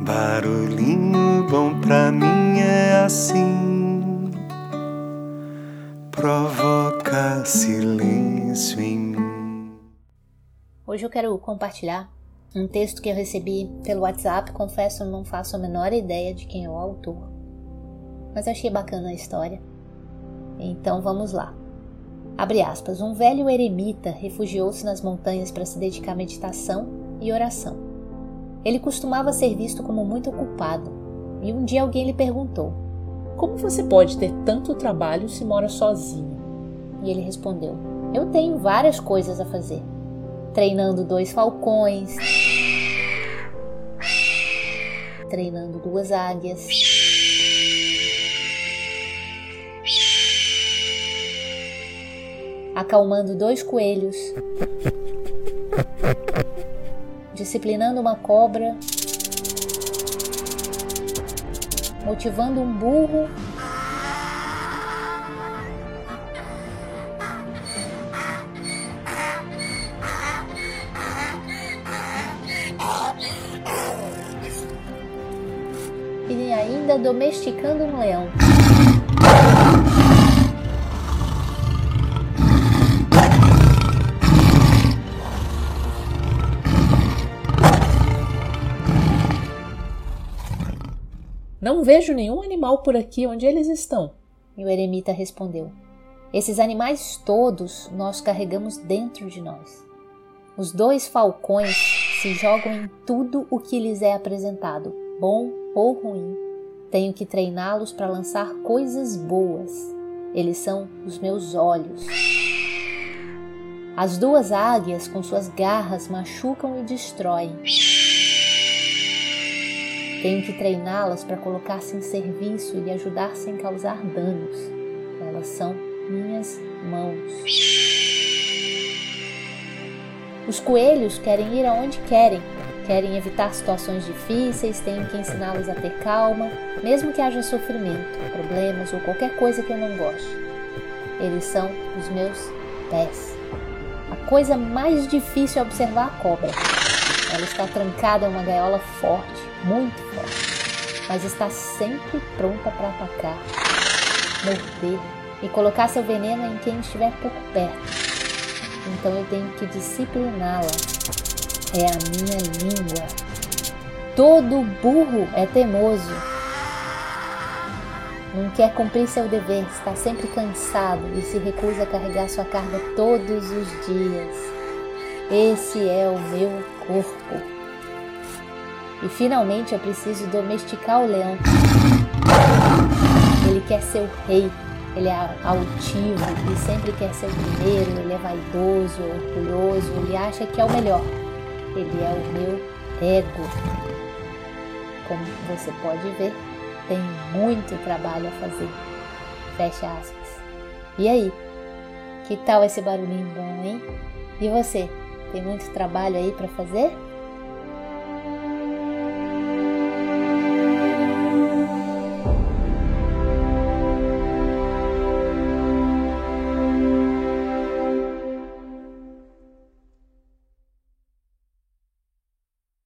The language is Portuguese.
Barulhinho bom pra mim é assim, provoca silêncio em mim. Hoje eu quero compartilhar um texto que eu recebi pelo WhatsApp. Confesso, não faço a menor ideia de quem é o autor, mas achei bacana a história. Então vamos lá. Abre aspas. Um velho eremita refugiou-se nas montanhas para se dedicar à meditação e oração. Ele costumava ser visto como muito ocupado, e um dia alguém lhe perguntou: Como você pode ter tanto trabalho se mora sozinho? E ele respondeu: Eu tenho várias coisas a fazer. Treinando dois falcões, treinando duas águias, acalmando dois coelhos, disciplinando uma cobra, motivando um burro. E ainda domesticando um leão. Não vejo nenhum animal por aqui onde eles estão. E o eremita respondeu: Esses animais todos nós carregamos dentro de nós. Os dois falcões se jogam em tudo o que lhes é apresentado, bom ou ruim. Tenho que treiná-los para lançar coisas boas. Eles são os meus olhos. As duas águias, com suas garras, machucam e destroem. Tenho que treiná-las para colocar-se em serviço e ajudar sem causar danos. Elas são minhas mãos. Os coelhos querem ir aonde querem, querem evitar situações difíceis, tenho que ensiná-los a ter calma, mesmo que haja sofrimento, problemas ou qualquer coisa que eu não goste. Eles são os meus pés. A coisa mais difícil é observar a cobra. Ela está trancada em uma gaiola forte, muito forte, mas está sempre pronta para atacar, morder e colocar seu veneno em quem estiver pouco perto. Então eu tenho que discipliná-la. É a minha língua. Todo burro é teimoso. Não quer cumprir seu dever, está sempre cansado e se recusa a carregar sua carga todos os dias. Esse é o meu corpo. E finalmente eu preciso domesticar o leão. Ele quer ser o rei, ele é altivo e sempre quer ser o primeiro, ele é vaidoso, orgulhoso, ele acha que é o melhor. Ele é o meu ego. Como você pode ver, tem muito trabalho a fazer. Fecha aspas. E aí? Que tal esse barulhinho bom, hein? E você? Tem muito trabalho aí para fazer?